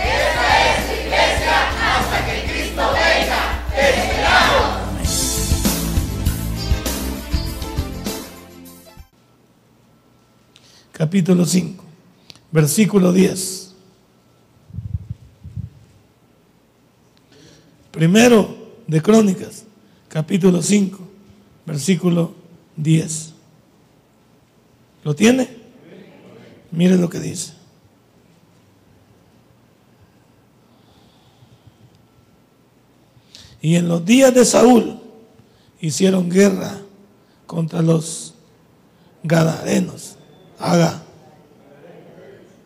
Esta es iglesia hasta que Cristo venga. ¡Te esperamos! Capítulo 5, versículo 10. Primero de Crónicas, capítulo 5, versículo 10. ¿Lo tiene? Mire lo que dice. Y en los días de Saúl hicieron guerra contra los gadarenos, aga,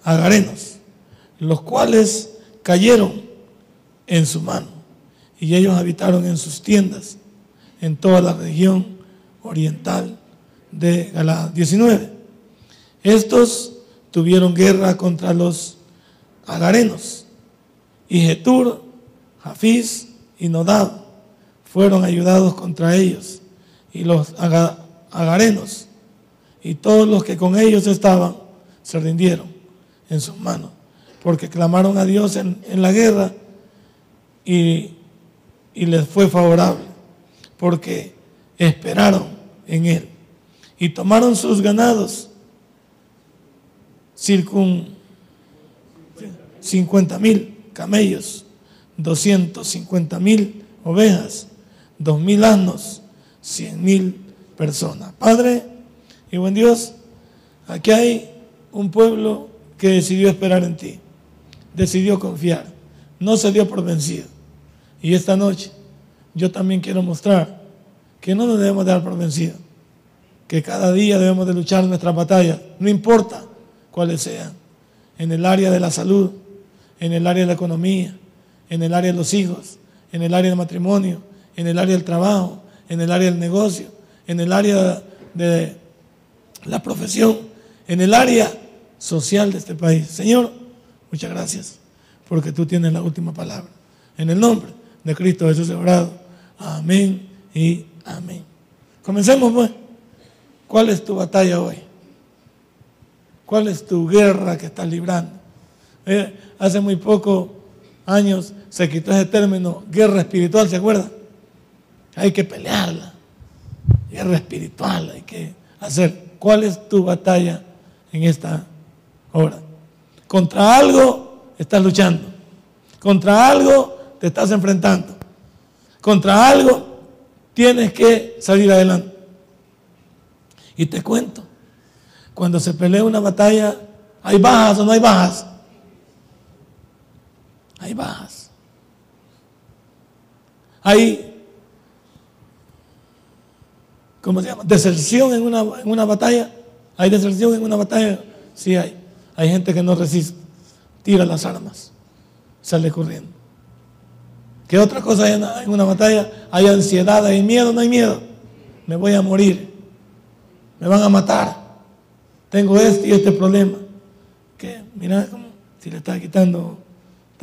agarenos, los cuales cayeron en su mano. Y ellos habitaron en sus tiendas en toda la región oriental de Galad. 19. Estos tuvieron guerra contra los agarenos y Getur, Jafiz y Nodab fueron ayudados contra ellos y los agarenos. Y todos los que con ellos estaban se rindieron en sus manos porque clamaron a Dios en, en la guerra y, y les fue favorable porque esperaron en él. Y tomaron sus ganados circun 50 mil camellos 250 mil ovejas, 2 mil asnos, 100 mil personas. Padre y buen Dios, aquí hay un pueblo que decidió esperar en ti, decidió confiar, no se dio por vencido. Y esta noche yo también quiero mostrar que no nos debemos dar por vencido, que cada día debemos de luchar nuestras batallas, no importa cuáles sean, en el área de la salud, en el área de la economía, en el área de los hijos, en el área del matrimonio, en el área del trabajo, en el área del negocio, en el área de la profesión, en el área social de este país. Señor, muchas gracias porque tú tienes la última palabra. En el nombre de Cristo Jesús orado. Amén y amén. Comencemos pues. ¿Cuál es tu batalla hoy? ¿Cuál es tu guerra que estás librando? Eh, hace muy poco años se quitó ese término guerra espiritual, ¿se acuerda? Hay que pelearla. Guerra espiritual, hay que hacer. ¿Cuál es tu batalla en esta hora? Contra algo estás luchando. Contra algo te estás enfrentando. Contra algo tienes que salir adelante. Y te cuento, cuando se pelea una batalla, ¿hay bajas o no hay bajas? Hay bajas. Hay, ¿cómo se llama? Deserción en una, en una batalla. ¿Hay deserción en una batalla? Sí hay. Hay gente que no resiste, tira las armas, sale corriendo. ¿Qué otra cosa hay en una batalla? Hay ansiedad, hay miedo, no hay miedo. Me voy a morir, me van a matar. Tengo este y este problema. Que mira, si le está quitando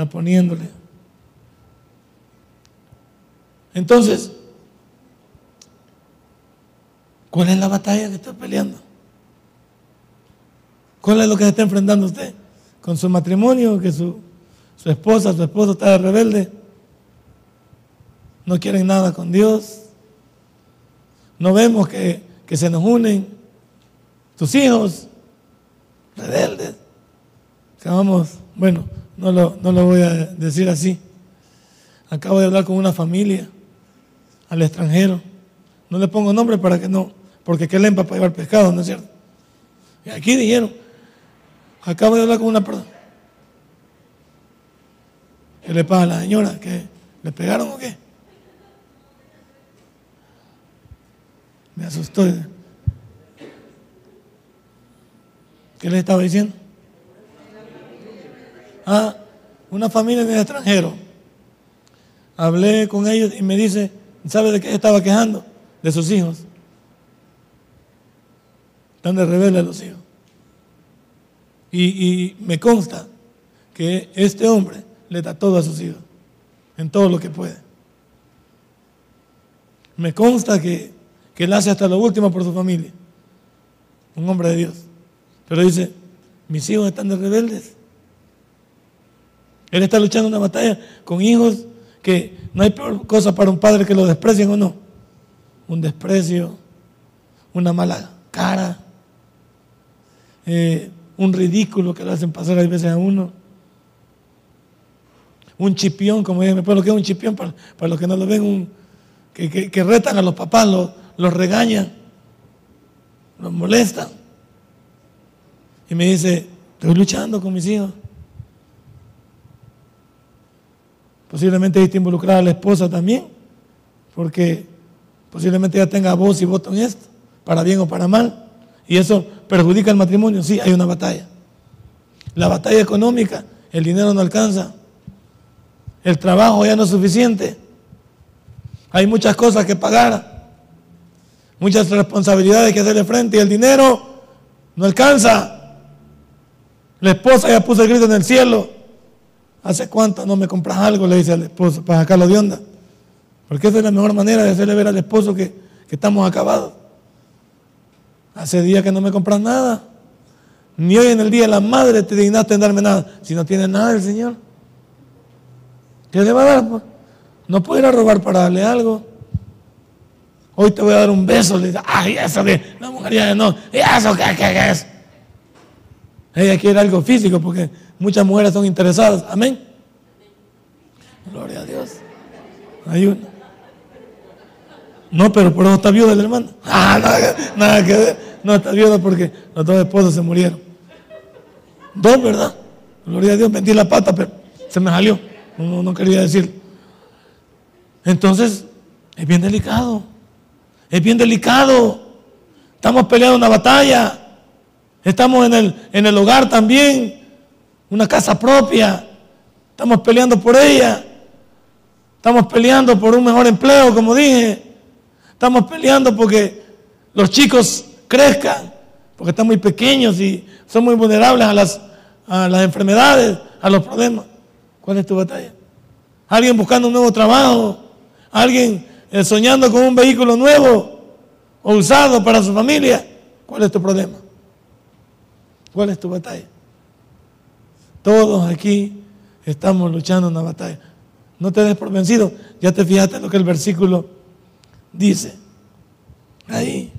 está poniéndole. Entonces, ¿cuál es la batalla que está peleando? ¿Cuál es lo que se está enfrentando usted? ¿Con su matrimonio? ¿Que su, su esposa, su esposo está de rebelde? ¿No quieren nada con Dios? ¿No vemos que, que se nos unen tus hijos rebeldes? Que vamos, bueno, no lo, no lo voy a decir así. Acabo de hablar con una familia al extranjero. No le pongo nombre para que no, porque qué lempa para llevar pescado, ¿no es cierto? Y aquí dijeron, acabo de hablar con una persona. ¿Qué le pasa a la señora? ¿Que le pegaron o qué? Me asustó. ¿Qué le estaba diciendo? Ah, una familia en el extranjero. Hablé con ellos y me dice, ¿sabe de qué estaba quejando? De sus hijos. Están de rebelde los hijos. Y, y, me consta que este hombre le da todo a sus hijos, en todo lo que puede. Me consta que, que él hace hasta lo último por su familia. Un hombre de Dios. Pero dice, mis hijos están de rebeldes. Él está luchando una batalla con hijos que no hay peor cosa para un padre que lo desprecien o no. Un desprecio, una mala cara, eh, un ridículo que lo hacen pasar a veces a uno. Un chipión, como dije, lo que es un chipión para, los que no lo ven, un, que, retan a los papás, los regañan, los molestan. Y me dice, estoy luchando con mis hijos. Posiblemente ahí está involucrada la esposa también, porque posiblemente ella tenga voz y voto en esto, para bien o para mal. Y eso perjudica el matrimonio. Sí, hay una batalla. La batalla económica, el dinero no alcanza. El trabajo ya no es suficiente. Hay muchas cosas que pagar. Muchas responsabilidades que hacerle frente y el dinero no alcanza. La esposa ya puso el grito en el cielo. ¿Hace cuánto no me compras algo? Le dice al esposo para sacarlo de onda. Porque esa es la mejor manera de hacerle ver al esposo que, estamos acabados. Hace días que no me compras nada. Ni hoy en el día de la madre te dignaste en darme nada. Si no tiene nada el Señor. ¿Qué le va a dar? Pues? No puede ir a robar para darle algo. Hoy te voy a dar un beso. Le dice, ay, eso de la mujer ya no. ¿Y eso qué, qué, qué es? Ella quiere algo físico porque Muchas mujeres son interesadas. Amén. Gloria a Dios. Hay una. No, pero por eso está viuda el hermano. Ah, nada, que ver. No, está viuda porque los dos esposos se murieron. Dos, ¿verdad? Gloria a Dios, metí la pata, pero se me salió. No, no quería decir. Entonces, es bien delicado. Es bien delicado. Estamos peleando una batalla. Estamos en el, en el hogar también una casa propia. Estamos peleando por ella. Estamos peleando por un mejor empleo, como dije. Estamos peleando porque los chicos crezcan, porque están muy pequeños y son muy vulnerables a las, a las enfermedades, a los problemas. ¿Cuál es tu batalla? Alguien buscando un nuevo trabajo, alguien eh, soñando con un vehículo nuevo o usado para su familia. ¿Cuál es tu problema? ¿Cuál es tu batalla? Todos aquí estamos luchando una batalla. No te des por vencido. Ya te fijaste lo que el versículo dice. Ahí.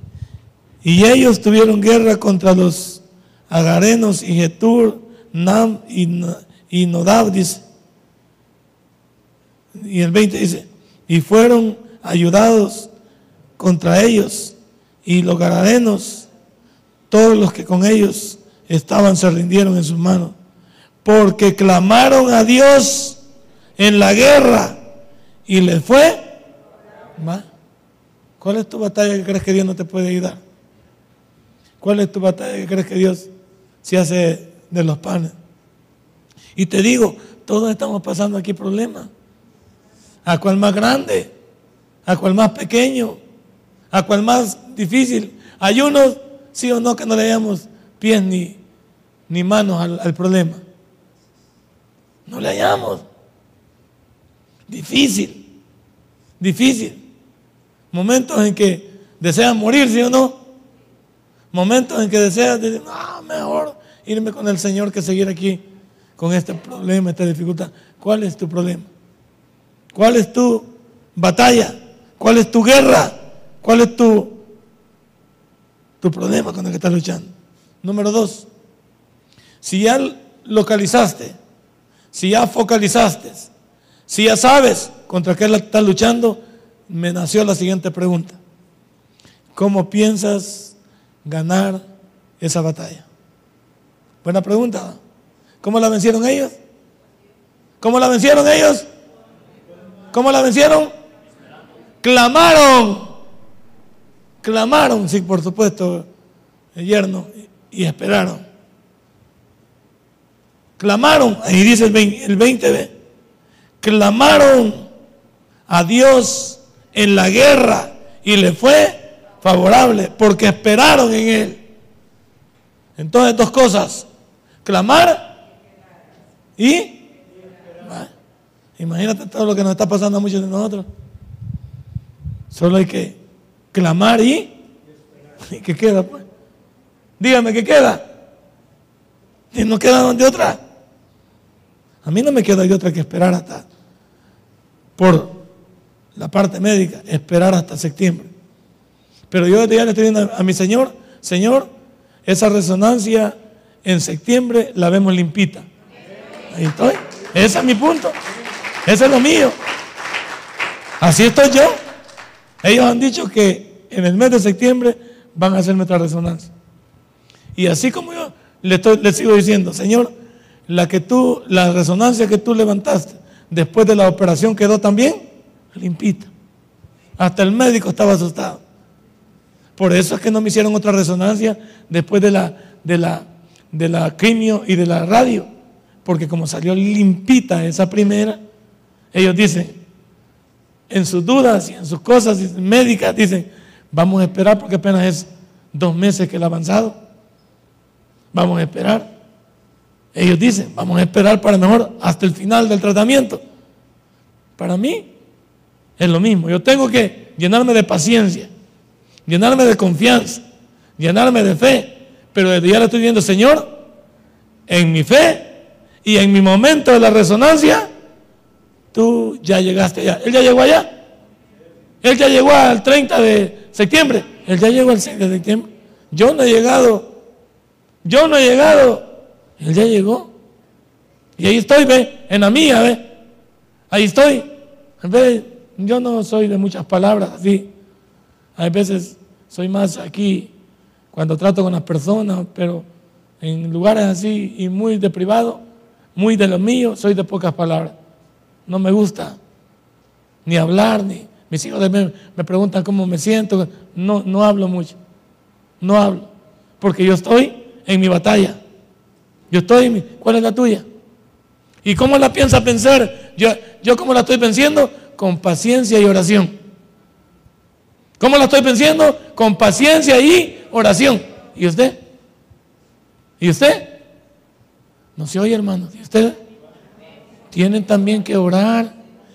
Y ellos tuvieron guerra contra los agarenos y Getur, Nam y, Nodab, dice. Y el 20 dice, y fueron ayudados contra ellos. Y los agarenos, todos los que con ellos estaban, se rindieron en sus manos porque clamaron a Dios en la guerra y les fue ¿Cuál es tu batalla que crees que Dios no te puede ayudar? ¿Cuál es tu batalla que crees que Dios se hace de los panes? Y te digo, todos estamos pasando aquí problemas. A cual más grande, a cual más pequeño, a cual más difícil. Hay unos, sí o no, que no le damos pies ni, ni manos al problema. No le hallamos. Difícil, difícil. Momentos en que deseas morir, ¿sí o no? Momentos en que deseas decir, no, mejor irme con el Señor que seguir aquí con este problema, esta dificultad. ¿Cuál es tu problema? ¿Cuál es tu batalla? ¿Cuál es tu guerra? ¿Cuál es tu, tu problema con el que estás luchando? Número dos, si ya localizaste si ya focalizaste, si ya sabes contra qué estás luchando, me nació la siguiente pregunta. ¿Cómo piensas ganar esa batalla? Buena pregunta. ¿Cómo la vencieron ellos? ¿Cómo la vencieron ellos? ¿Cómo la vencieron? Clamaron. Clamaron, sí, por supuesto, el yerno, y esperaron. Clamaron, ahí dice el 20, el 20b, clamaron a Dios en la guerra y le fue favorable porque esperaron en Él. Entonces, dos cosas, clamar y... Imagínate todo lo que nos está pasando a muchos de nosotros. Solo hay que clamar y... ¿Y qué queda pues? Dígame, ¿qué queda? Y no queda de otra. A mí no me queda de otra que esperar hasta, por la parte médica, esperar hasta septiembre. Pero yo ya le estoy diciendo a mi Señor, Señor, esa resonancia en septiembre la vemos limpita. Ahí estoy. Ese es mi punto. Ese es lo mío. Así estoy yo. Ellos han dicho que en el mes de septiembre van a hacer nuestra resonancia. Y así como yo le, estoy, le sigo diciendo, Señor, la que tú, la resonancia que tú levantaste después de la operación quedó también limpita. Hasta el médico estaba asustado. Por eso es que no me hicieron otra resonancia después de la, de la, de la y de la radio. Porque como salió limpita esa primera, ellos dicen, en sus dudas y en sus cosas médicas, dicen, vamos a esperar porque apenas es dos meses que el avanzado. Vamos a esperar. Ellos dicen, vamos a esperar para mejor hasta el final del tratamiento. Para mí es lo mismo. Yo tengo que llenarme de paciencia, llenarme de confianza, llenarme de fe. Pero desde ya le estoy diciendo, Señor, en mi fe y en mi momento de la resonancia, tú ya llegaste allá. Él ya llegó allá. Él ya llegó al 30 de septiembre. Él ya llegó al 6 de septiembre. Yo no he llegado. Yo no he llegado. Él ya llegó. Y ahí estoy, ve, en la mía, ve. Ahí estoy. Ve, yo no soy de muchas palabras así. Hay veces soy más aquí cuando trato con las personas, pero en lugares así y muy de privado, muy de lo mío, soy de pocas palabras. No me gusta ni hablar, ni mis hijos me, me preguntan cómo me siento. No, no hablo mucho. No hablo. Porque yo estoy en mi batalla. Yo estoy, ¿cuál es la tuya? ¿Y cómo la piensa pensar? Yo, yo cómo la estoy venciendo? Con paciencia y oración. ¿Cómo la estoy venciendo? Con paciencia y oración. ¿Y usted? ¿Y usted? No se oye, hermano. ¿Y usted? Tienen también que orar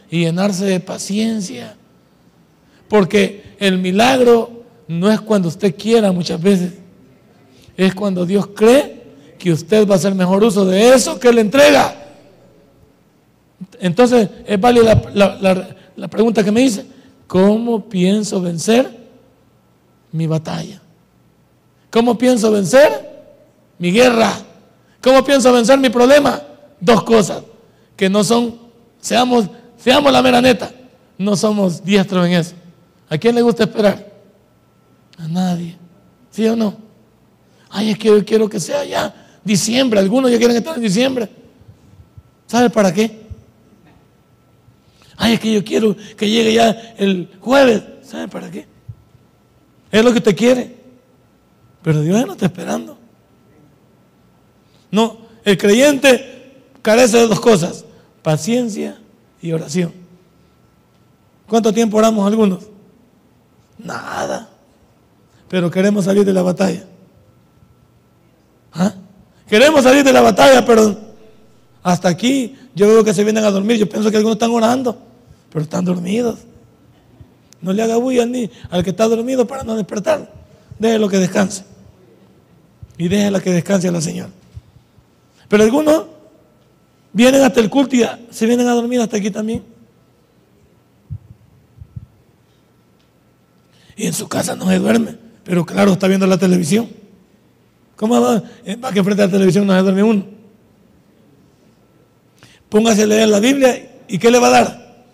y llenarse de paciencia. Porque el milagro no es cuando usted quiera muchas veces. Es cuando Dios cree que usted va a hacer mejor uso de eso que le entrega. Entonces, es válida la, pregunta que me dice, ¿cómo pienso vencer mi batalla? ¿Cómo pienso vencer mi guerra? ¿Cómo pienso vencer mi problema? Dos cosas que no son, seamos, seamos la mera neta, no somos diestros en eso. ¿A quién le gusta esperar? A nadie. ¿Sí o no? Ay, es que quiero que sea ya Diciembre, algunos ya quieren estar en diciembre. ¿Sabe para qué? Ay, es que yo quiero que llegue ya el jueves. ¿Sabe para qué? Es lo que usted quiere. Pero Dios no está esperando. No, el creyente carece de dos cosas, paciencia y oración. ¿Cuánto tiempo oramos algunos? Nada. Pero queremos salir de la batalla. Queremos salir de la batalla, pero hasta aquí yo veo que se vienen a dormir. Yo pienso que algunos están orando, pero están dormidos. No le haga bulla ni al que está dormido para no despertar. Déjelo que descanse. Y déjela que descanse a la Señora. Pero algunos vienen hasta el culto y se vienen a dormir hasta aquí también. Y en su casa no se duerme, pero claro, está viendo la televisión. ¿Cómo va? Que frente a la televisión no se duerme uno. Póngase a leer la Biblia y ¿qué le va a dar?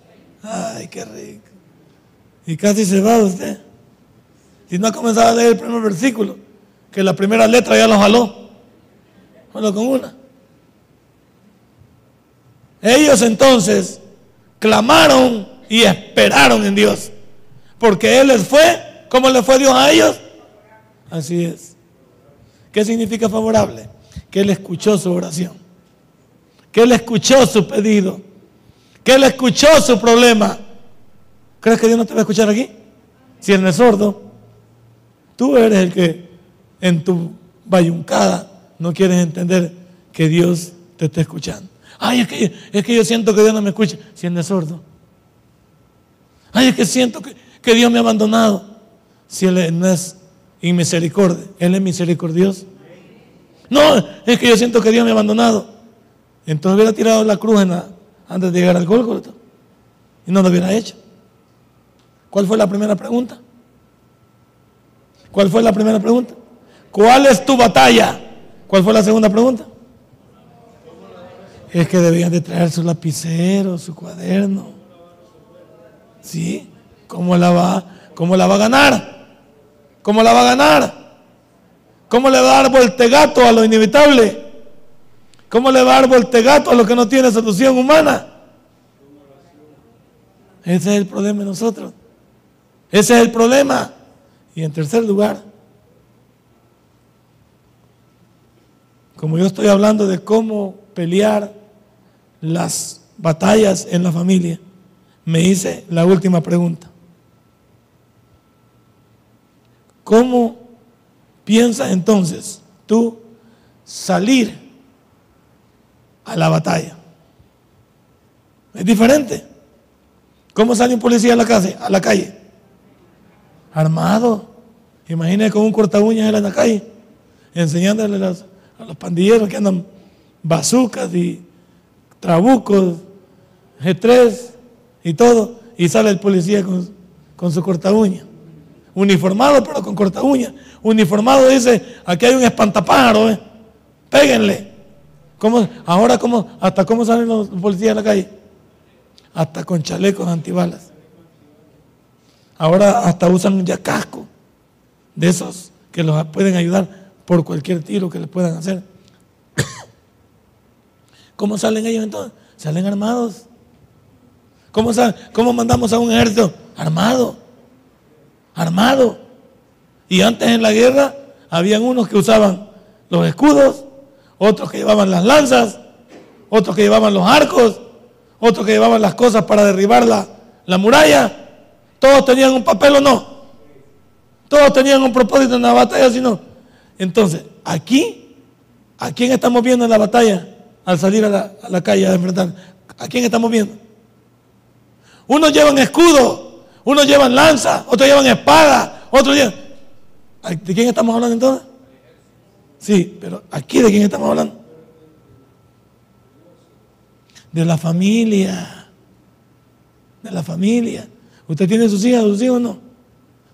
Ay, qué rico. Y casi se va usted. Si no ha comenzado a leer el primer versículo, que la primera letra ya lo jaló. Bueno, con una. Ellos entonces clamaron y esperaron en Dios. Porque Él les fue, ¿cómo le fue Dios a ellos? Así es. ¿Qué significa favorable? Que Él escuchó su oración. que Él escuchó su pedido, que Él escuchó su problema. ¿Crees que Dios no te va a escuchar aquí? Si Él no es sordo, tú eres el que en tu bayuncada no quieres entender que Dios te está escuchando. Ay, es que, es que yo siento que Dios no me escucha. Si Él no es sordo. Ay, es que siento que, que Dios me ha abandonado. Si Él no es inmisericordia, Él es misericordioso. No, es que yo siento que Dios me ha abandonado. Entonces hubiera tirado la cruz antes de llegar al Gólgota y no lo hubiera hecho. ¿Cuál fue la primera pregunta? ¿Cuál fue la primera pregunta? ¿Cuál es tu batalla? ¿Cuál fue la segunda pregunta? Es que debían de traer su lapicero, su cuaderno. ¿Sí? ¿Cómo la va, cómo la va a ganar? ¿Cómo la va a ganar? ¿Cómo le va a dar voltegato a lo inevitable? ¿Cómo le va a dar voltegato a lo que no tiene solución humana? Ese es el problema de nosotros. Ese es el problema. Y en tercer lugar, como yo estoy hablando de cómo pelear las batallas en la familia, me hice la última pregunta. ¿Cómo piensas entonces tú salir a la batalla? Es diferente. ¿Cómo sale un policía a la calle? A la calle? Armado. Imagínate con un corta uñas en la calle, enseñándole a los pandilleros que andan bazucas y trabucos, G3 y todo, y sale el policía con, su corta uña uniformado pero con corta uña. Uniformado dice, aquí hay un espantapájaro, ¿eh? péguenle. ¿Cómo, ahora, cómo, ¿hasta cómo salen los policías a la calle? Hasta con chalecos antibalas. Ahora hasta usan ya casco de esos que los pueden ayudar por cualquier tiro que les puedan hacer. ¿Cómo salen ellos entonces? Salen armados. ¿Cómo, ¿Cómo mandamos a un ejército? Armado armado. Y antes en la guerra habían unos que usaban los escudos, otros que llevaban las lanzas, otros que llevaban los arcos, otros que llevaban las cosas para derribar la, la muralla. Todos tenían un papel o no. Todos tenían un propósito en la batalla, si no. Entonces, aquí, ¿a quién estamos viendo en la batalla al salir a la, a la calle a enfrentar? ¿A quién estamos viendo? Unos llevan escudo, unos llevan lanza, otros llevan espada, otros llevan... ¿De quién estamos hablando entonces? Sí, pero aquí de quién estamos hablando? De la familia. De la familia. ¿Usted tiene sus hijas, sus hijos no?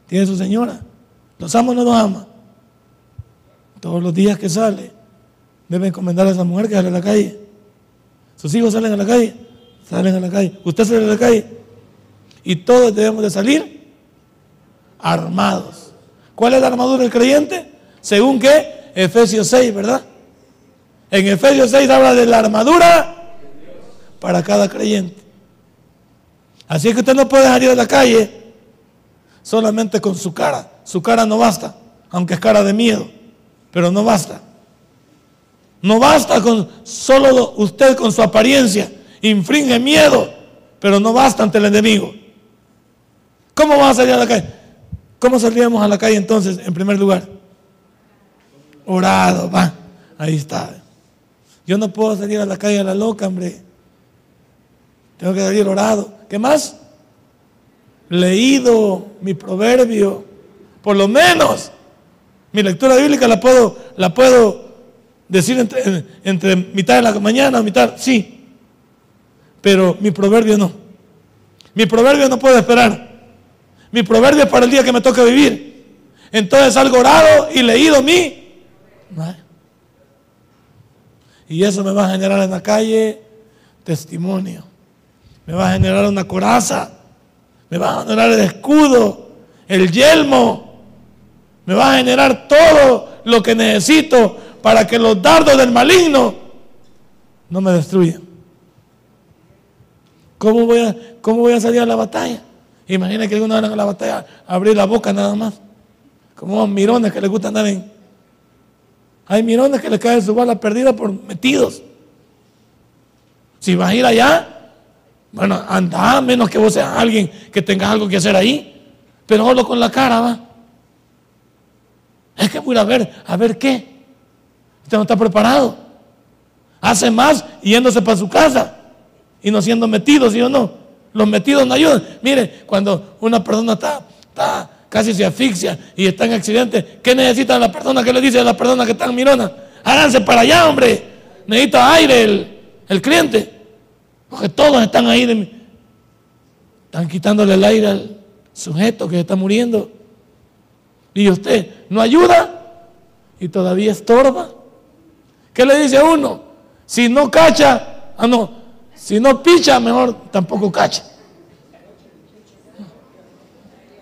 ¿Tiene su señora? ¿Los ama o no los ama? Todos los días que sale, debe encomendar a esa mujer que sale a la calle. ¿Sus hijos salen a la calle? Salen a la calle. ¿Usted sale a la calle? Y todos debemos de salir armados. ¿Cuál es la armadura del creyente? Según qué? Efesios 6, ¿verdad? En Efesios 6 habla de la armadura para cada creyente. Así que usted no puede salir a la calle solamente con su cara. Su cara no basta, aunque es cara de miedo, pero no basta. No basta con solo usted con su apariencia. Infringe miedo, pero no basta ante el enemigo. ¿Cómo vamos a salir a la calle? ¿Cómo saldríamos a la calle entonces, en primer lugar? Orado, va. Ahí está. Yo no puedo salir a la calle a la loca, hombre. Tengo que salir orado. ¿Qué más? Leído mi proverbio. Por lo menos. Mi lectura bíblica la puedo, la puedo decir entre, entre mitad de la mañana o mitad. Sí. Pero mi proverbio no. Mi proverbio no puede esperar. Mi proverbio es para el día que me toca vivir. Entonces algo orado y leído mi. Y eso me va a generar en la calle testimonio. Me va a generar una coraza. Me va a generar el escudo, el yelmo. Me va a generar todo lo que necesito para que los dardos del maligno no me destruyan. ¿Cómo voy a, cómo voy a salir a la batalla? Imagina que algunos van a la batalla abrir la boca nada más. Como mirones que les gusta andar en. Hay mirones que les caen su bala perdida por metidos. Si vas a ir allá, bueno, anda, menos que vos seas alguien que tengas algo que hacer ahí. Pero solo con la cara, va. Es que voy a ver, a ver qué. Usted no está preparado. Hace más yéndose para su casa y no siendo metido, ¿sí o no? Los metidos no ayudan. Mire, cuando una persona está, está casi se asfixia y está en accidente, ¿qué necesita la persona? ¿Qué le dice a la persona que está en mirona? Háganse para allá, hombre. Necesita aire el, el cliente. Porque todos están ahí. De, están quitándole el aire al sujeto que está muriendo. Y usted no ayuda y todavía estorba. ¿Qué le dice a uno? Si no cacha, ah no, si no picha, mejor tampoco cacha.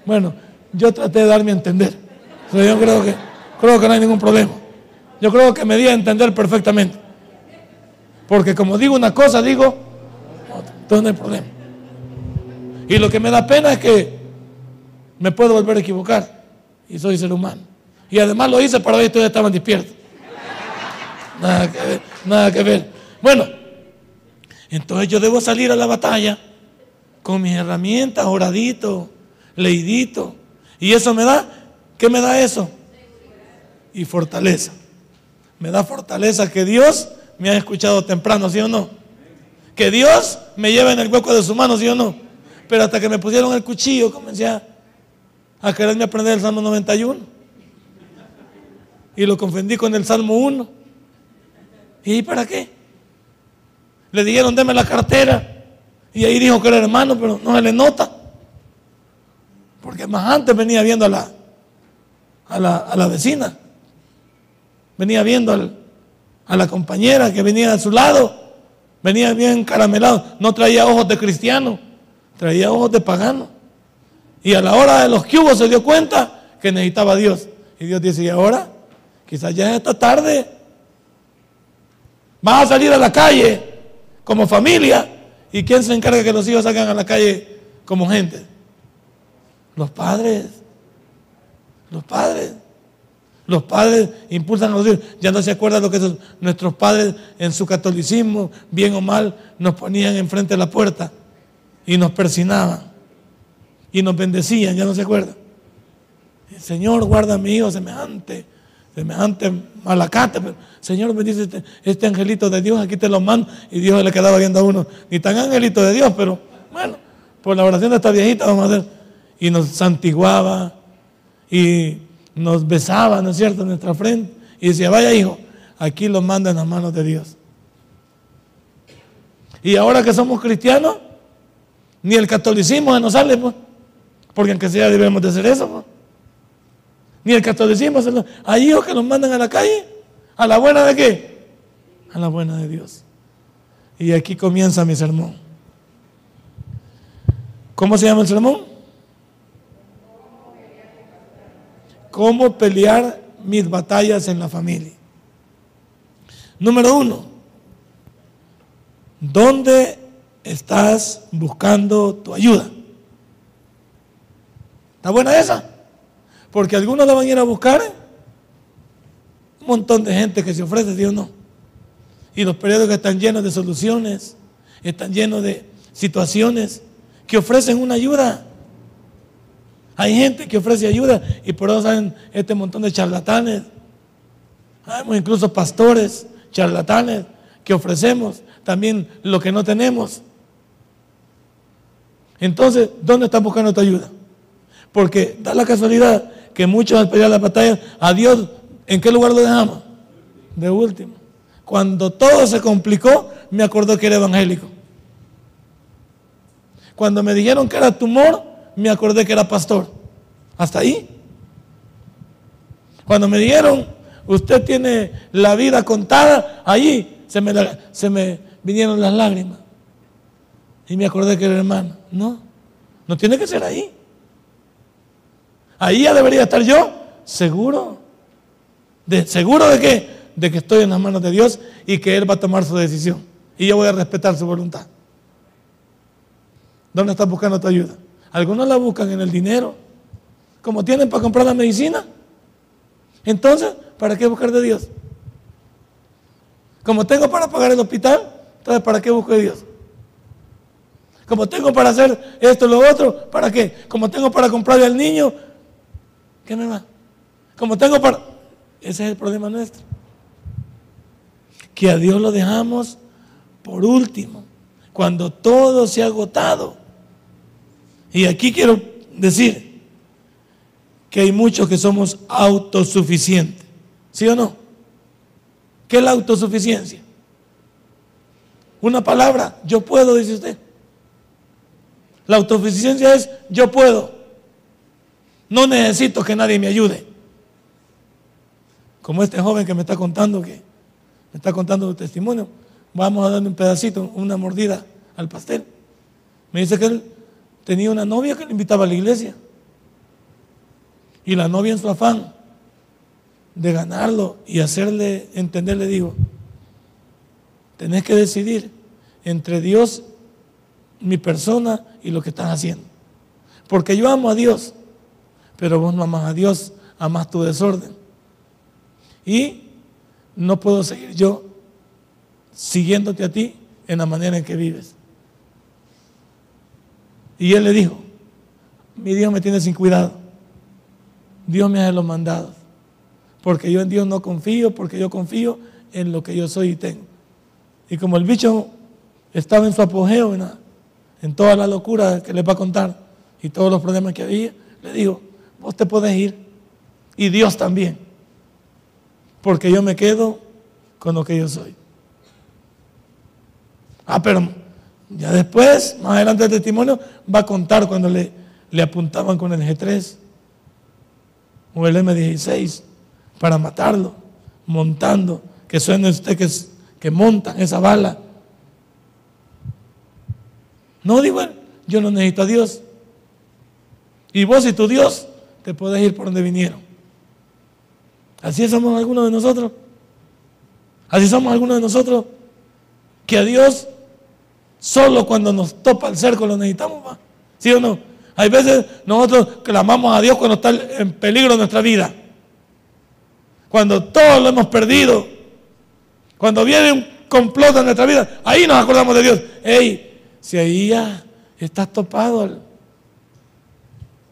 Bueno, yo traté de darme a entender. Pero yo creo que, creo que no hay ningún problema. Yo creo que me di a entender perfectamente. Porque como digo una cosa, digo otra. Entonces no hay problema. Y lo que me da pena es que me puedo volver a equivocar. Y soy ser humano. Y además lo hice para si ustedes estaban despiertos. Nada que ver, nada que ver. Bueno, entonces yo debo salir a la batalla con mis herramientas, oradito, leidito. Y eso me da, ¿qué me da eso? Y fortaleza. Me da fortaleza que Dios me ha escuchado temprano, ¿sí o no? Que Dios me lleva en el hueco de su mano, ¿sí o no? Pero hasta que me pusieron el cuchillo, comencé a, a quererme aprender el Salmo 91. Y lo confundí con el Salmo 1. ¿Y para qué? Le dijeron, deme la cartera. Y ahí dijo que era hermano, pero no se le nota. Porque más antes venía viendo a la, a la, a la vecina. Venía viendo al, a la compañera que venía a su lado. Venía bien caramelado. No traía ojos de cristiano, traía ojos de pagano. Y a la hora de los cubos se dio cuenta que necesitaba Dios. Y Dios dice, ¿y ahora? Quizás ya esta tarde vas a salir a la calle como familia. ¿Y quién se encarga que los hijos salgan a la calle como gente? Los padres. Los padres. Los padres impulsan a los hijos. Ya no se acuerdan lo que nuestros padres en su catolicismo, bien o mal, nos ponían enfrente de la puerta y nos persinaban y nos bendecían. Ya no se acuerdan. El Señor guarda a mi hijo semejante, semejante malacate. Señor bendice este, este, angelito de Dios, aquí te lo mando. Y Dios le quedaba viendo a uno, ni tan angelito de Dios, pero bueno, por la oración de esta viejita vamos a hacer. Y nos santiguaba y nos besaba, ¿no es cierto?, en nuestra frente y decía, vaya hijo, aquí lo manda en las manos de Dios. Y ahora que somos cristianos, ni el catolicismo se nos sale, pues, porque aunque sea debemos de hacer eso. Pues. Ni el catolicismo. Hay hijos que nos mandan a la calle, a la buena de qué? A la buena de Dios. Y aquí comienza mi sermón. ¿Cómo se llama el sermón? cómo pelear mis batallas en la familia. Número uno, ¿dónde estás buscando tu ayuda? ¿Está buena esa? Porque algunos la van a ir a buscar. Un montón de gente que se ofrece, Dios no. Y los periódicos están llenos de soluciones, están llenos de situaciones que ofrecen una ayuda. Hay gente que ofrece ayuda y por eso salen este montón de charlatanes. Hay incluso pastores, charlatanes, que ofrecemos también lo que no tenemos. Entonces, ¿dónde están buscando tu ayuda? Porque da la casualidad que muchos al pelear la batalla, a Dios, ¿en qué lugar lo dejamos? De último. Cuando todo se complicó, me acordó que era evangélico. Cuando me dijeron que era tumor, me acordé que era pastor. Hasta ahí. Cuando me dijeron, usted tiene la vida contada, allí se me, se me vinieron las lágrimas. Y me acordé que era hermano. No, no tiene que ser ahí. Ahí ya debería estar yo, seguro. De, ¿Seguro de qué? De que estoy en las manos de Dios y que Él va a tomar su decisión. Y yo voy a respetar su voluntad. ¿Dónde estás buscando tu ayuda? Algunos la buscan en el dinero, como tienen para comprar la medicina. Entonces, ¿para qué buscar de Dios? Como tengo para pagar el hospital, Entonces, ¿para qué busco a Dios? Como tengo para hacer esto y lo otro, ¿para qué? Como tengo para comprarle al niño, ¿qué me va? Como tengo para... Ese es el problema nuestro. Que a Dios lo dejamos por último, cuando todo se ha agotado. Y aquí quiero decir que hay muchos que somos autosuficientes. ¿Sí o no? ¿Qué es la autosuficiencia? Una palabra, yo puedo, dice usted. La autosuficiencia es yo puedo. No necesito que nadie me ayude. Como este joven que me está contando que me está contando su testimonio, vamos a darle un pedacito, una mordida al pastel. Me dice que él tenía una novia que le invitaba a la iglesia. Y la novia en su afán de ganarlo y hacerle entender, le digo, tenés que decidir entre Dios, mi persona y lo que estás haciendo. Porque yo amo a Dios, pero vos no amas a Dios, amas tu desorden. Y no puedo seguir yo siguiéndote a ti en la manera en que vives. Y él le dijo, mi Dios me tiene sin cuidado. Dios me hace los mandados. Porque yo en Dios no confío, porque yo confío en lo que yo soy y tengo. Y como el bicho estaba en su apogeo, en, en toda la locura que le va a contar y todos los problemas que había, le digo, vos te podés ir. Y Dios también. Porque yo me quedo con lo que yo soy. Ah, pero ya después, más adelante el testimonio, va a contar cuando le, le apuntaban con el G3 o el M16 para matarlo, montando, que suene usted que, que montan esa bala. No digo, yo no necesito a Dios. Y vos y tu Dios te puedes ir por donde vinieron. Así somos algunos de nosotros. Así somos algunos de nosotros que a Dios solo cuando nos topa el cerco lo necesitamos. ¿Sí o no? Hay veces nosotros clamamos a Dios cuando está en peligro nuestra vida. Cuando todo lo hemos perdido. Cuando viene un complot en nuestra vida. Ahí nos acordamos de Dios. Hey, si ahí ya estás topado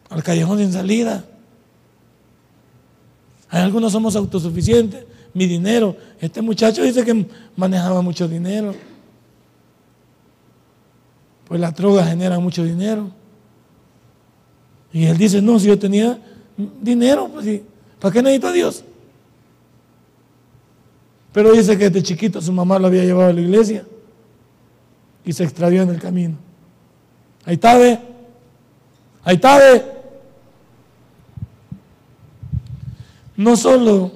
al, al callejón sin salida. Algunos somos autosuficientes. Mi dinero. Este muchacho dice que manejaba mucho dinero. Pues la droga genera mucho dinero. Y él dice, no, si yo tenía dinero, pues ¿para qué necesito a Dios? Pero dice que desde chiquito su mamá lo había llevado a la iglesia y se extravió en el camino. Ahí está, ve. Ahí está, ve. No solo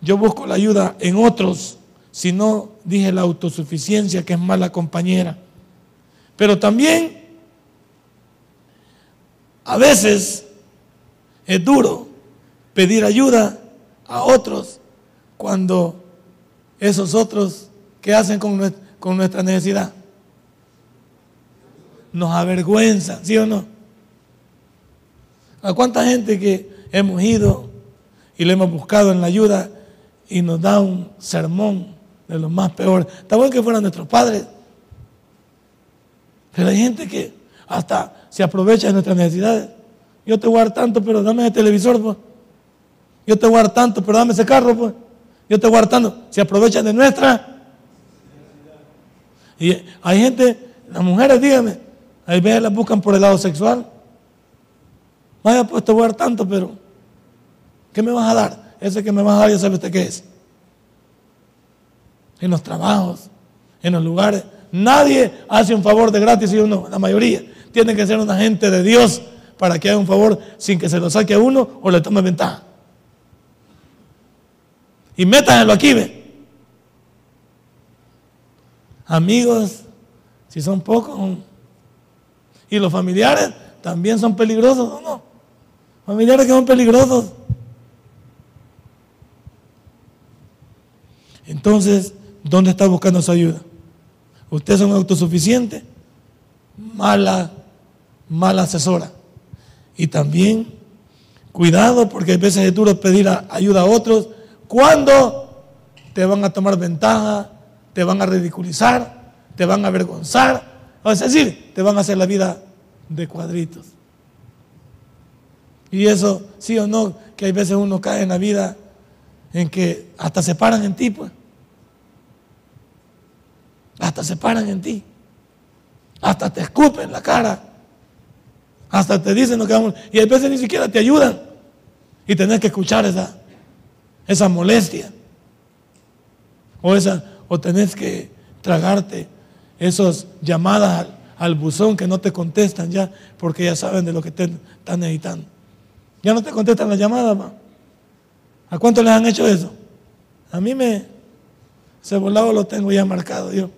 yo busco la ayuda en otros, sino, dije, la autosuficiencia, que es mala compañera. Pero también a veces es duro pedir ayuda a otros cuando esos otros que hacen con, nuestra necesidad nos avergüenzan, ¿sí o no? ¿A cuánta gente que hemos ido y le hemos buscado en la ayuda y nos da un sermón de los más peores? Está bueno que fueran nuestros padres, pero hay gente que hasta se aprovecha de nuestras necesidades. Yo te voy tanto, pero dame el televisor, pues. Yo te voy tanto, pero dame ese carro, pues. Yo te voy a dar tanto. Se aprovechan de nuestra. Y hay gente, las mujeres, díganme, hay veces las buscan por el lado sexual. Vaya, pues te voy tanto, pero ¿qué me vas a dar? Ese que me vas a dar, ya sabe usted qué es. En los trabajos, en los lugares. Nadie hace un favor de gratis y uno, la mayoría. Tiene que ser una gente de Dios para que haga un favor sin que se lo saque a uno o le tome ventaja. Y métanlo aquí, ve. Amigos, si son pocos. Y los familiares también son peligrosos, ¿o no? Familiares que son peligrosos. Entonces, ¿dónde está buscando su ayuda? Usted es un autosuficiente, mala, mala asesora. Y también, cuidado, porque a veces es duro pedir ayuda a otros cuando te van a tomar ventaja, te van a ridiculizar, te van a avergonzar, es decir, te van a hacer la vida de cuadritos. Y eso, sí o no, que hay veces uno cae en la vida en que hasta se paran en ti, pues. Hasta se paran en ti. Hasta te escupen la cara. Hasta te dicen lo que vamos. Y a veces ni siquiera te ayudan. Y tenés que escuchar esa, esa molestia. O, esa, o tenés que tragarte esas llamadas al, buzón que no te contestan ya porque ya saben de lo que te están necesitando. Ya no te contestan las llamadas, ¿A cuánto les han hecho eso? A mí me, ese volado lo tengo ya marcado yo.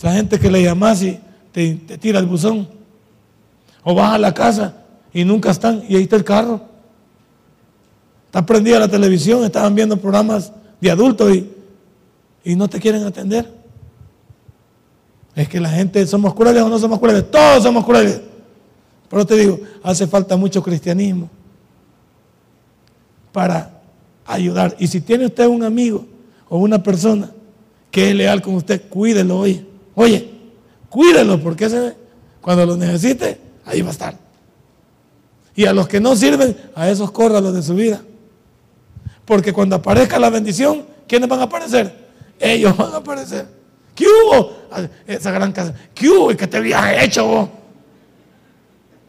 Esa gente que le llamas y te, te tira el buzón. O vas a la casa y nunca están y ahí está el carro. Está prendida la televisión, estaban viendo programas de adultos y, y no te quieren atender. Es que la gente, ¿somos crueles o no somos crueles? Todos somos crueles. Pero te digo, hace falta mucho cristianismo para ayudar. Y si tiene usted un amigo o una persona que es leal con usted, cuídelo, oye. Oye, cuídelo porque cuando lo necesite, ahí va a estar. Y a los que no sirven, a esos córralos de su vida. Porque cuando aparezca la bendición, ¿quiénes van a aparecer? Ellos van a aparecer. ¿Qué hubo? Esa gran casa. ¿Qué hubo? ¿Y qué te habías hecho vos?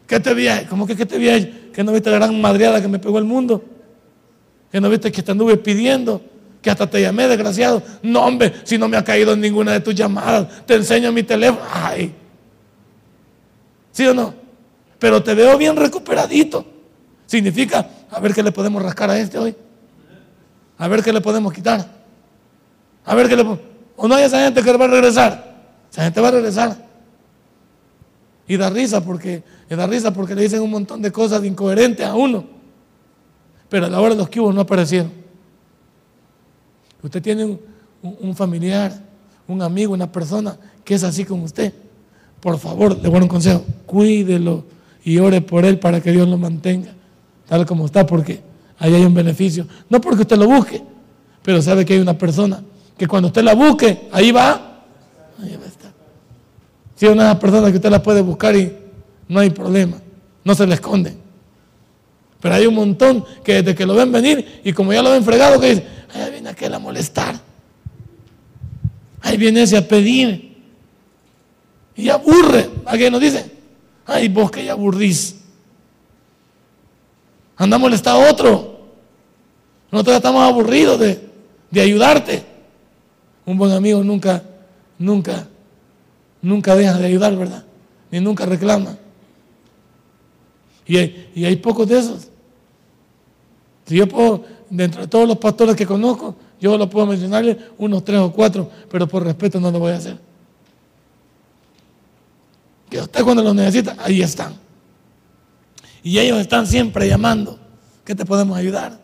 ¿Qué te habías ¿Cómo que qué te habías hecho? ¿Que no viste la gran madreada que me pegó el mundo? ¿Que no viste que te anduve pidiendo? Que hasta te llamé, desgraciado. No, hombre, si no me ha caído en ninguna de tus llamadas, te enseño mi teléfono. Ay. ¿Sí o no? Pero te veo bien recuperadito. Significa, a ver qué le podemos rascar a este hoy. A ver qué le podemos quitar. A ver qué le O no hay esa gente que va a regresar. Esa gente va a regresar. Y da risa porque, da risa porque le dicen un montón de cosas incoherentes a uno. Pero a la hora de los cubos no aparecieron. Usted tiene un, familiar, un amigo, una persona que es así como usted. Por favor, le voy un consejo. Cuídelo y ore por él para que Dios lo mantenga tal como está, porque ahí hay un beneficio. No porque usted lo busque, pero sabe que hay una persona que cuando usted la busque, ahí va, ahí va a estar. Si hay una persona que usted la puede buscar y no hay problema, no se le esconde. Pero hay un montón que desde que lo ven venir y como ya lo ven fregado, que dice, ahí viene aquel a molestar. Ahí viene ese a pedir. Y aburre. Alguien nos dice, ay, vos que ya aburrís. Anda a molestar a otro. Nosotros estamos aburridos de, de ayudarte. Un buen amigo nunca, nunca, nunca deja de ayudar, ¿verdad? Ni nunca reclama. Y hay, y hay pocos de esos. Si yo puedo, dentro de todos los pastores que conozco, yo lo puedo mencionarle unos tres o cuatro, pero por respeto no lo voy a hacer. Que usted cuando los necesita, ahí están. Y ellos están siempre llamando. ¿Qué te podemos ayudar?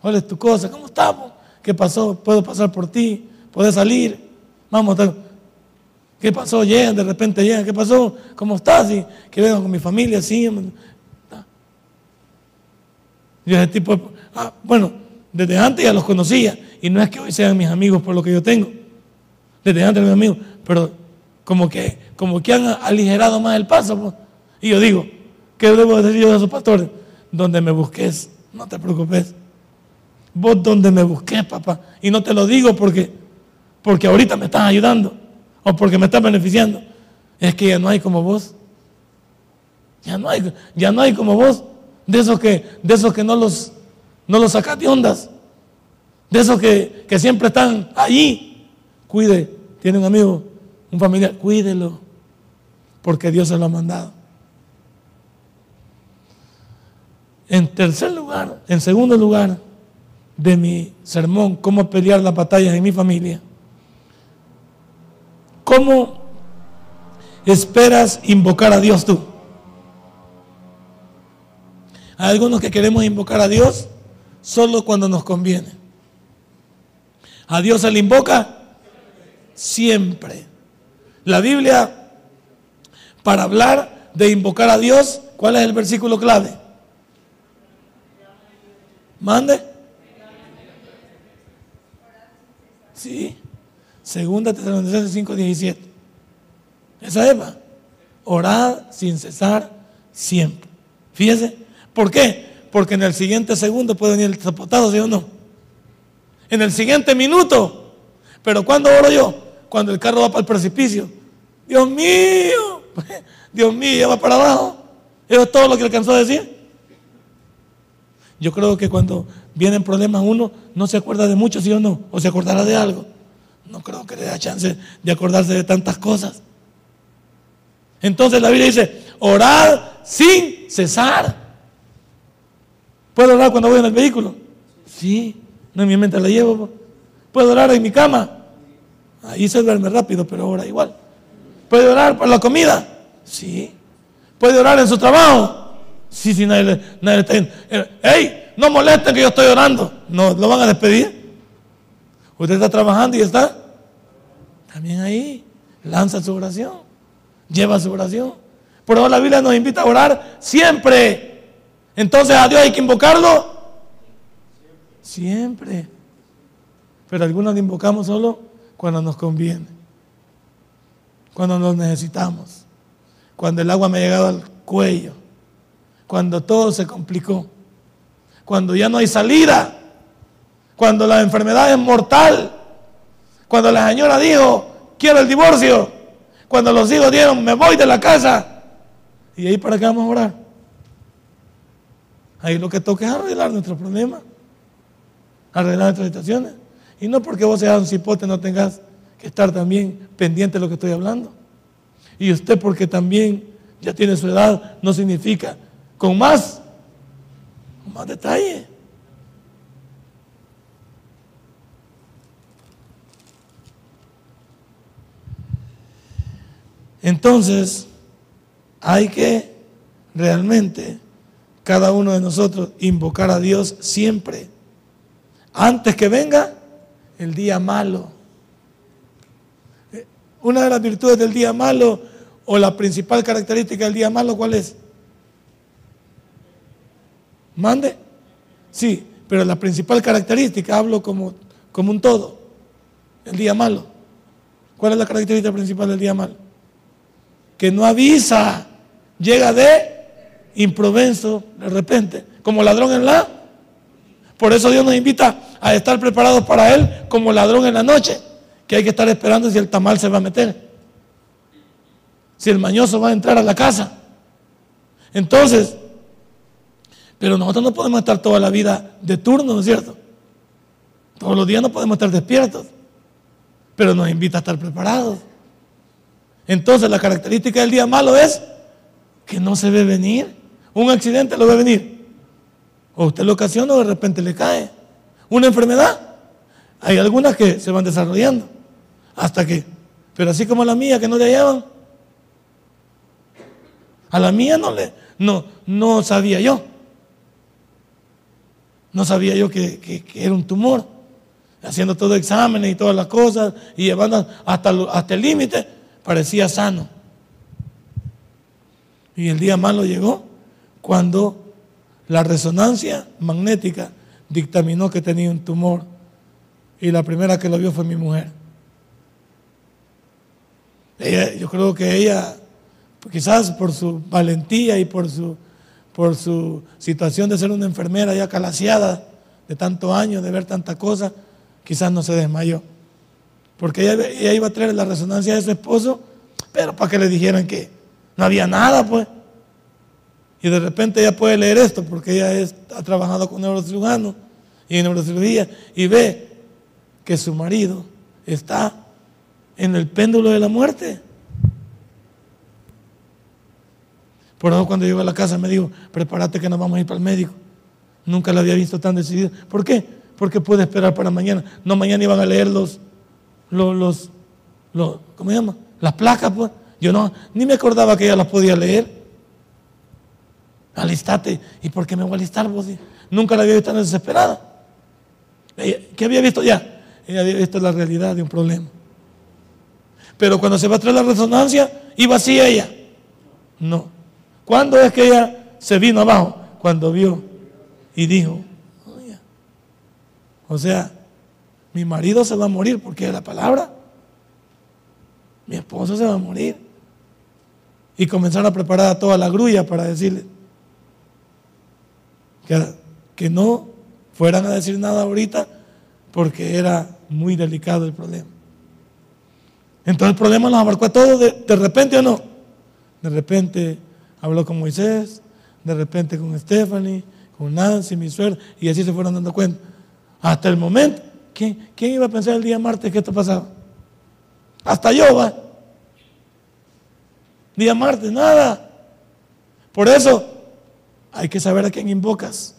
¿Cuál es tu cosa? ¿Cómo estamos? ¿Qué pasó? ¿Puedo pasar por ti? ¿Puedes salir? Vamos, ¿qué pasó? Llegan, de repente llegan. ¿Qué pasó? ¿Cómo estás? Y que vengo con mi familia, sí. Y ese tipo, ah, bueno, desde antes ya los conocía. Y no es que hoy sean mis amigos por lo que yo tengo. Desde antes mis amigos. Pero como que, como que han aligerado más el paso. Pues. Y yo digo, ¿Qué debo decir yo a esos pastores? Donde me busques, no te preocupes. Vos donde me busques, papá. Y no te lo digo porque, porque ahorita me estás ayudando o porque me estás beneficiando. Es que ya no hay como vos. Ya no hay, ya no hay como vos. De esos que, de esos que no los, no los sacas de ondas. De esos que, que siempre están allí. Cuide. Tiene un amigo, un familiar. Cuídelo. Porque Dios se lo ha mandado. En tercer lugar, en segundo lugar de mi sermón, cómo pelear las batallas en mi familia, ¿cómo esperas invocar a Dios tú? Hay algunos que queremos invocar a Dios solo cuando nos conviene. A Dios se le invoca siempre. La Biblia, para hablar de invocar a Dios, ¿cuál es el versículo clave? Mande. Sí. Segunda Tesalonicenses 5, 17. Esa es. Orad sin cesar siempre. Fíjese. ¿Por qué? Porque en el siguiente segundo puede venir el zapotado, ¿sí o no? En el siguiente minuto. Pero ¿cuándo oro yo? Cuando el carro va para el precipicio. Dios mío. Dios mío, ya va para abajo. Eso es todo lo que alcanzó a decir. Yo creo que cuando vienen problemas uno no se acuerda de mucho, ¿sí o no? O se acordará de algo. No creo que le dé chance de acordarse de tantas cosas. Entonces la Biblia dice, orar sin cesar. ¿Puedo orar cuando voy en el vehículo? Sí, no en mi mente la llevo. ¿Puedo orar en mi cama? Ahí se duerme rápido, pero ora igual. ¿Puede orar por la comida? Sí. ¿Puede orar en su trabajo? Sí, sí, nadie, nadie está eh, ¡Ey! No molesten que yo estoy orando. No, lo van a despedir. Usted está trabajando y está también ahí. Lanza su oración. Lleva su oración. Por eso la Biblia nos invita a orar siempre. Entonces a Dios hay que invocarlo siempre. Pero algunos lo invocamos solo cuando nos conviene. Cuando nos necesitamos. Cuando el agua me ha llegado al cuello cuando todo se complicó, cuando ya no hay salida, cuando la enfermedad es mortal, cuando la señora dijo, quiero el divorcio, cuando los hijos dieron, me voy de la casa. ¿Y ahí para qué vamos a orar? Ahí lo que toca es arreglar nuestros problemas, arreglar nuestras situaciones. Y no porque vos seas un cipote no tengas que estar también pendiente de lo que estoy hablando. Y usted porque también ya tiene su edad, no significa con más, con más detalle. Entonces, hay que realmente cada uno de nosotros invocar a Dios siempre, antes que venga el día malo. Una de las virtudes del día malo o la principal característica del día malo, ¿cuál es? ¿Mande? Sí, pero la principal característica, hablo como, como un todo, el día malo. ¿Cuál es la característica principal del día malo? Que no avisa, llega de improvenso de repente, como ladrón en la... Por eso Dios nos invita a estar preparados para Él como ladrón en la noche, que hay que estar esperando si el tamal se va a meter, si el mañoso va a entrar a la casa. Entonces, pero nosotros no podemos estar toda la vida de turno, ¿no es cierto? Todos los días no podemos estar despiertos, pero nos invita a estar preparados. Entonces la característica del día malo es que no se ve venir. Un accidente lo ve venir. O usted lo ocasiona o de repente le cae. Una enfermedad. Hay algunas que se van desarrollando. Hasta que. Pero así como la mía que no le llevan. A la mía no le. No, no sabía yo. No sabía yo que, era un tumor. Haciendo todo exámenes y todas las cosas y llevando hasta, hasta el límite, parecía sano. Y el día malo llegó cuando la resonancia magnética dictaminó que tenía un tumor. Y la primera que lo vio fue mi mujer. yo creo que ella, quizás por su valentía y por su por su situación de ser una enfermera ya calaseada de tantos años, de ver tanta cosa, quizás no se desmayó. Porque ella, iba a traer la resonancia de su esposo, pero para que le dijeran que no había nada, pues. Y de repente ella puede leer esto, porque ella ha trabajado con neurocirujano y en neurocirugía, y ve que su marido está en el péndulo de la muerte. Por eso cuando llegó a la casa me dijo, prepárate que nos vamos a ir para el médico. Nunca la había visto tan decidida. ¿Por qué? Porque puede esperar para mañana. No, mañana iban a leer los, los, los, ¿cómo se llama? Las placas, pues. Yo no, ni me acordaba que ella las podía leer. Alistate. ¿Y por qué me voy a alistar vos? Nunca la había visto tan desesperada. ¿Qué había visto ya? Ella había visto la realidad de un problema. Pero cuando se va a traer la resonancia, iba así ella. No. ¿Cuándo es que ella se vino abajo? Cuando vio y dijo, o sea, mi marido se va a morir porque es la palabra. mi esposo se va a morir. Y comenzaron a preparar toda la grulla para decirle que, que no fueran a decir nada ahorita porque era muy delicado el problema. Entonces el problema nos abarcó a todos de, de repente o no. De repente habló con Moisés, de repente con Stephanie, con Nancy, mi suegra, y así se fueron dando cuenta. Hasta el momento, ¿quién, quién iba a pensar el día martes que esto pasaba? Hasta yo, va. Día martes, nada. Por eso hay que saber a quién invocas,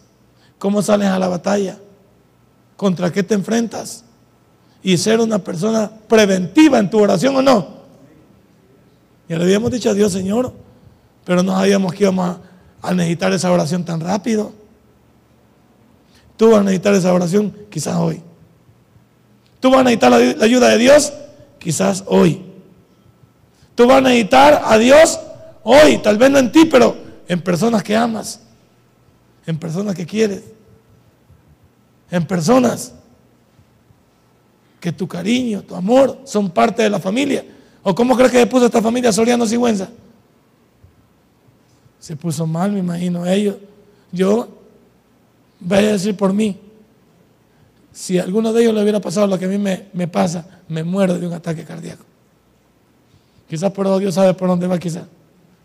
cómo sales a la batalla, contra qué te enfrentas y ser una persona preventiva en tu oración o no. Ya le habíamos dicho a Dios, Señor, pero no sabíamos que íbamos a, necesitar esa oración tan rápido. Tú vas a necesitar esa oración quizás hoy. Tú vas a necesitar la, la ayuda de Dios quizás hoy. Tú vas a necesitar a Dios hoy, tal vez no en ti, pero en personas que amas, en personas que quieres, en personas que tu cariño, tu amor son parte de la familia. ¿O cómo crees que se puso esta familia Soriano Sigüenza? Se puso mal, me imagino ellos. Yo, voy a decir por mí, si a alguno de ellos le hubiera pasado lo que a mí me, me pasa, me muero de un ataque cardíaco. Quizás por Dios sabe por dónde va, quizás.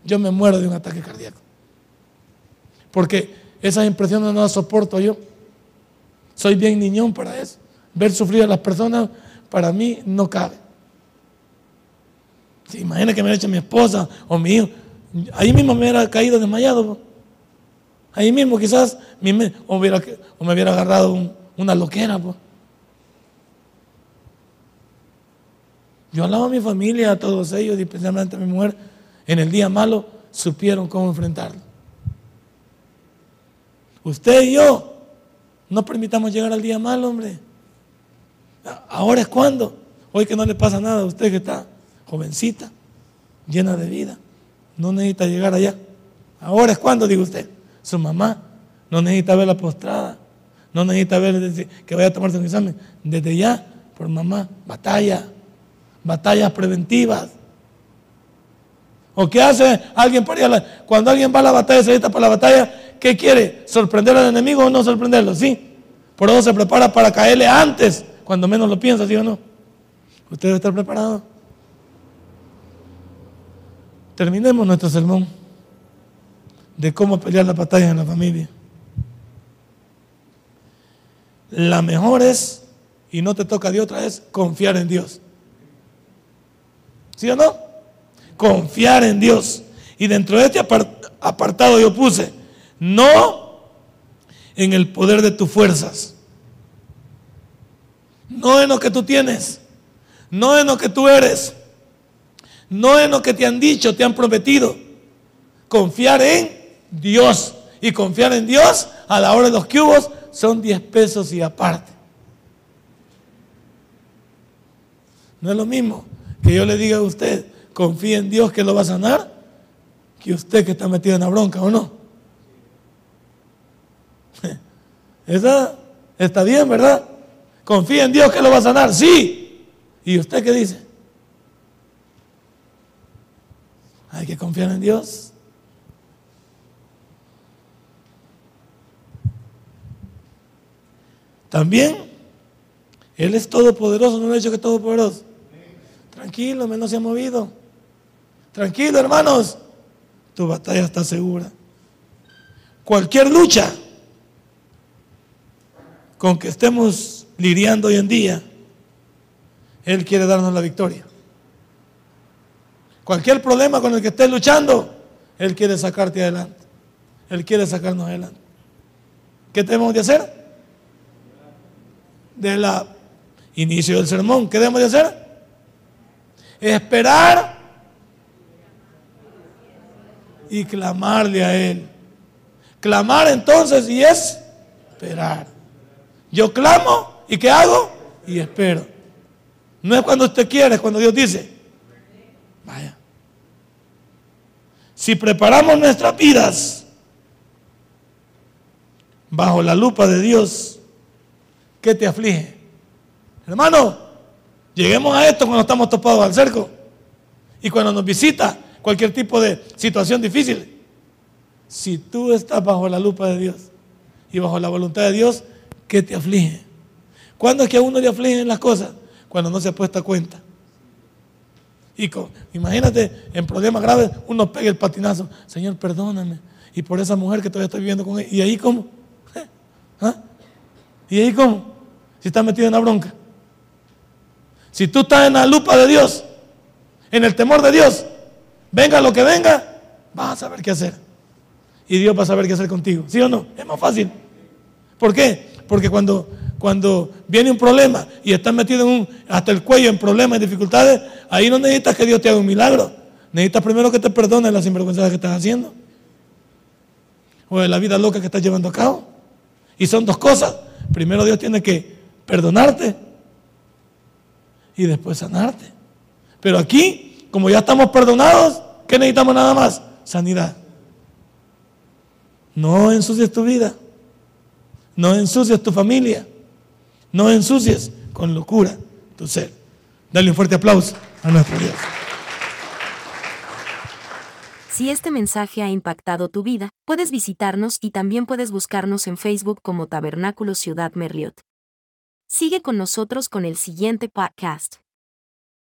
Yo me muero de un ataque cardíaco. Porque esas impresiones no las soporto yo. Soy bien niñón para eso. Ver sufrir a las personas para mí no cabe. Imagina que me eche mi esposa o mi hijo, ahí mismo me hubiera caído desmayado. Ahí mismo quizás me, o, me hubiera agarrado una loquera. Yo hablaba a mi familia, a todos ellos, especialmente a mi mujer, en el día malo supieron cómo enfrentarlo. Usted y yo no permitamos llegar al día malo, hombre. Ahora es cuando. Hoy que no le pasa nada a usted que está jovencita, llena de vida. No necesita llegar allá. Ahora es cuando, digo usted. Su mamá no necesita verla postrada. No necesita ver que vaya a tomarse un examen. Desde ya, por mamá, batalla. Batallas preventivas. ¿O qué hace alguien para Cuando alguien va a la batalla, se necesita para la batalla, ¿qué quiere? ¿Sorprender al enemigo o no sorprenderlo? Sí. Por eso se prepara para caerle antes cuando menos lo piensa, ¿sí o no? ¿Usted debe estar preparado? Terminemos nuestro sermón de cómo pelear la batalla en la familia. La mejor es, y no te toca de otra, es confiar en Dios. ¿Sí o no? Confiar en Dios. Y dentro de este apartado yo puse, no en el poder de tus fuerzas no en lo que tú tienes, no en lo que tú eres, no en lo que te han dicho, te han prometido. Confiar en Dios. Y confiar en Dios a la hora de los cubos son 10 pesos y aparte. No es lo mismo que yo le diga a usted, confíe en Dios que lo va a sanar, que usted que está metido en la bronca o no. Esa está bien, ¿verdad? Confía en Dios que lo va a sanar. Sí. ¿Y usted qué dice? Hay que confiar en Dios. También, Él es todopoderoso, no le he dicho que es todopoderoso. Tranquilo, menos se ha movido. Tranquilo, hermanos. Tu batalla está segura. Cualquier lucha con que estemos lidiando hoy en día, Él quiere darnos la victoria. Cualquier problema con el que estés luchando, Él quiere sacarte adelante. Él quiere sacarnos adelante. ¿Qué tenemos de hacer? De la inicio del sermón, ¿qué debemos de hacer? Esperar y clamarle a Él. Clamar entonces y es esperar. Yo clamo ¿Y qué hago? Y espero. No es cuando usted quiere, es cuando Dios dice. Vaya. Si preparamos nuestras vidas bajo la lupa de Dios, ¿qué te aflige? Hermano, lleguemos a esto cuando estamos topados al cerco. Y cuando nos visita cualquier tipo de situación difícil, si tú estás bajo la lupa de Dios y bajo la voluntad de Dios, ¿qué te aflige? ¿Cuándo es que a uno le afligen las cosas? Cuando no se ha puesto cuenta. Y imagínate, en problemas graves, uno pega el patinazo. Señor, perdóname. Y por esa mujer que todavía estoy viviendo con ella. ¿Y ahí cómo? ¿Ah? ¿Y ahí cómo? Si está metido en la bronca. Si tú estás en la lupa de Dios, en el temor de Dios, venga lo que venga, vas a saber qué hacer. Y Dios va a saber qué hacer contigo. ¿Sí o no? Es más fácil. ¿Por qué? Porque cuando, cuando viene un problema y estás metido hasta el cuello en problemas y dificultades, ahí no necesitas que Dios te haga un milagro. Necesitas primero que te perdone las sinvergüenzas que estás haciendo. O de la vida loca que estás llevando a cabo. Y son dos cosas. Primero Dios tiene que perdonarte y después sanarte. Pero aquí, como ya estamos perdonados, ¿qué necesitamos nada más? Sanidad. No ensucies tu vida. No ensucies tu familia. No ensucies con locura tu ser. Dale un fuerte aplauso a nuestro Dios. Si este mensaje ha impactado tu vida, puedes visitarnos y también puedes buscarnos en Facebook como Tabernáculo Ciudad Merliot. Sigue con nosotros con el siguiente podcast.